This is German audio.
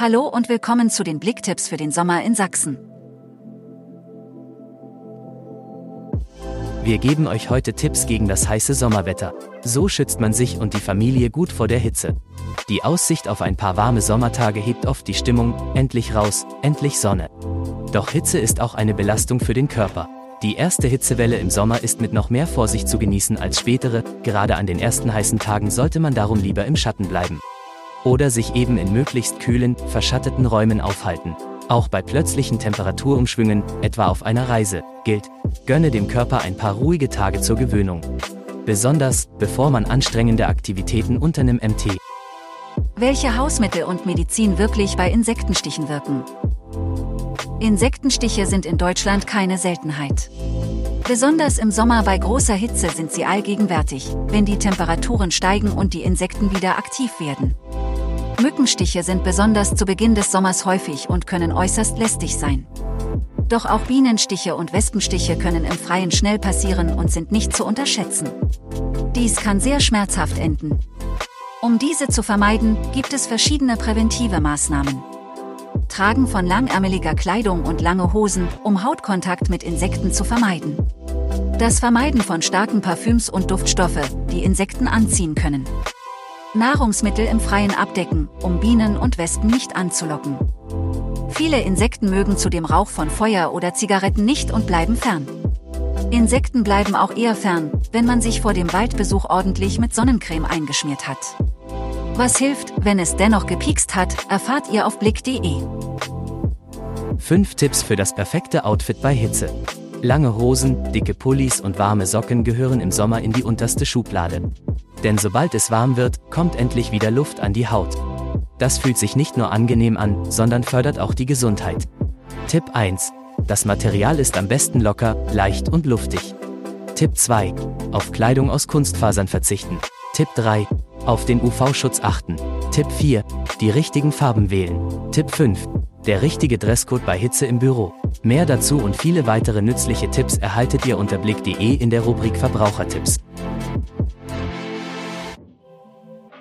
Hallo und willkommen zu den Blicktipps für den Sommer in Sachsen. Wir geben euch heute Tipps gegen das heiße Sommerwetter. So schützt man sich und die Familie gut vor der Hitze. Die Aussicht auf ein paar warme Sommertage hebt oft die Stimmung, endlich raus, endlich Sonne. Doch Hitze ist auch eine Belastung für den Körper. Die erste Hitzewelle im Sommer ist mit noch mehr Vorsicht zu genießen als spätere, gerade an den ersten heißen Tagen sollte man darum lieber im Schatten bleiben. Oder sich eben in möglichst kühlen, verschatteten Räumen aufhalten. Auch bei plötzlichen Temperaturumschwüngen, etwa auf einer Reise, gilt, gönne dem Körper ein paar ruhige Tage zur Gewöhnung. Besonders, bevor man anstrengende Aktivitäten unternimmt. MT. Welche Hausmittel und Medizin wirklich bei Insektenstichen wirken. Insektenstiche sind in Deutschland keine Seltenheit. Besonders im Sommer bei großer Hitze sind sie allgegenwärtig, wenn die Temperaturen steigen und die Insekten wieder aktiv werden. Mückenstiche sind besonders zu Beginn des Sommers häufig und können äußerst lästig sein. Doch auch Bienenstiche und Wespenstiche können im Freien schnell passieren und sind nicht zu unterschätzen. Dies kann sehr schmerzhaft enden. Um diese zu vermeiden, gibt es verschiedene präventive Maßnahmen. Tragen von langärmeliger Kleidung und lange Hosen, um Hautkontakt mit Insekten zu vermeiden. Das Vermeiden von starken Parfüms und Duftstoffe, die Insekten anziehen können. Nahrungsmittel im Freien abdecken, um Bienen und Wespen nicht anzulocken. Viele Insekten mögen zudem Rauch von Feuer oder Zigaretten nicht und bleiben fern. Insekten bleiben auch eher fern, wenn man sich vor dem Waldbesuch ordentlich mit Sonnencreme eingeschmiert hat. Was hilft, wenn es dennoch gepiekst hat, erfahrt ihr auf blick.de. 5 Tipps für das perfekte Outfit bei Hitze. Lange Hosen, dicke Pullis und warme Socken gehören im Sommer in die unterste Schublade. Denn sobald es warm wird, kommt endlich wieder Luft an die Haut. Das fühlt sich nicht nur angenehm an, sondern fördert auch die Gesundheit. Tipp 1. Das Material ist am besten locker, leicht und luftig. Tipp 2. Auf Kleidung aus Kunstfasern verzichten. Tipp 3. Auf den UV-Schutz achten. Tipp 4. Die richtigen Farben wählen. Tipp 5. Der richtige Dresscode bei Hitze im Büro. Mehr dazu und viele weitere nützliche Tipps erhaltet ihr unter blick.de in der Rubrik Verbrauchertipps.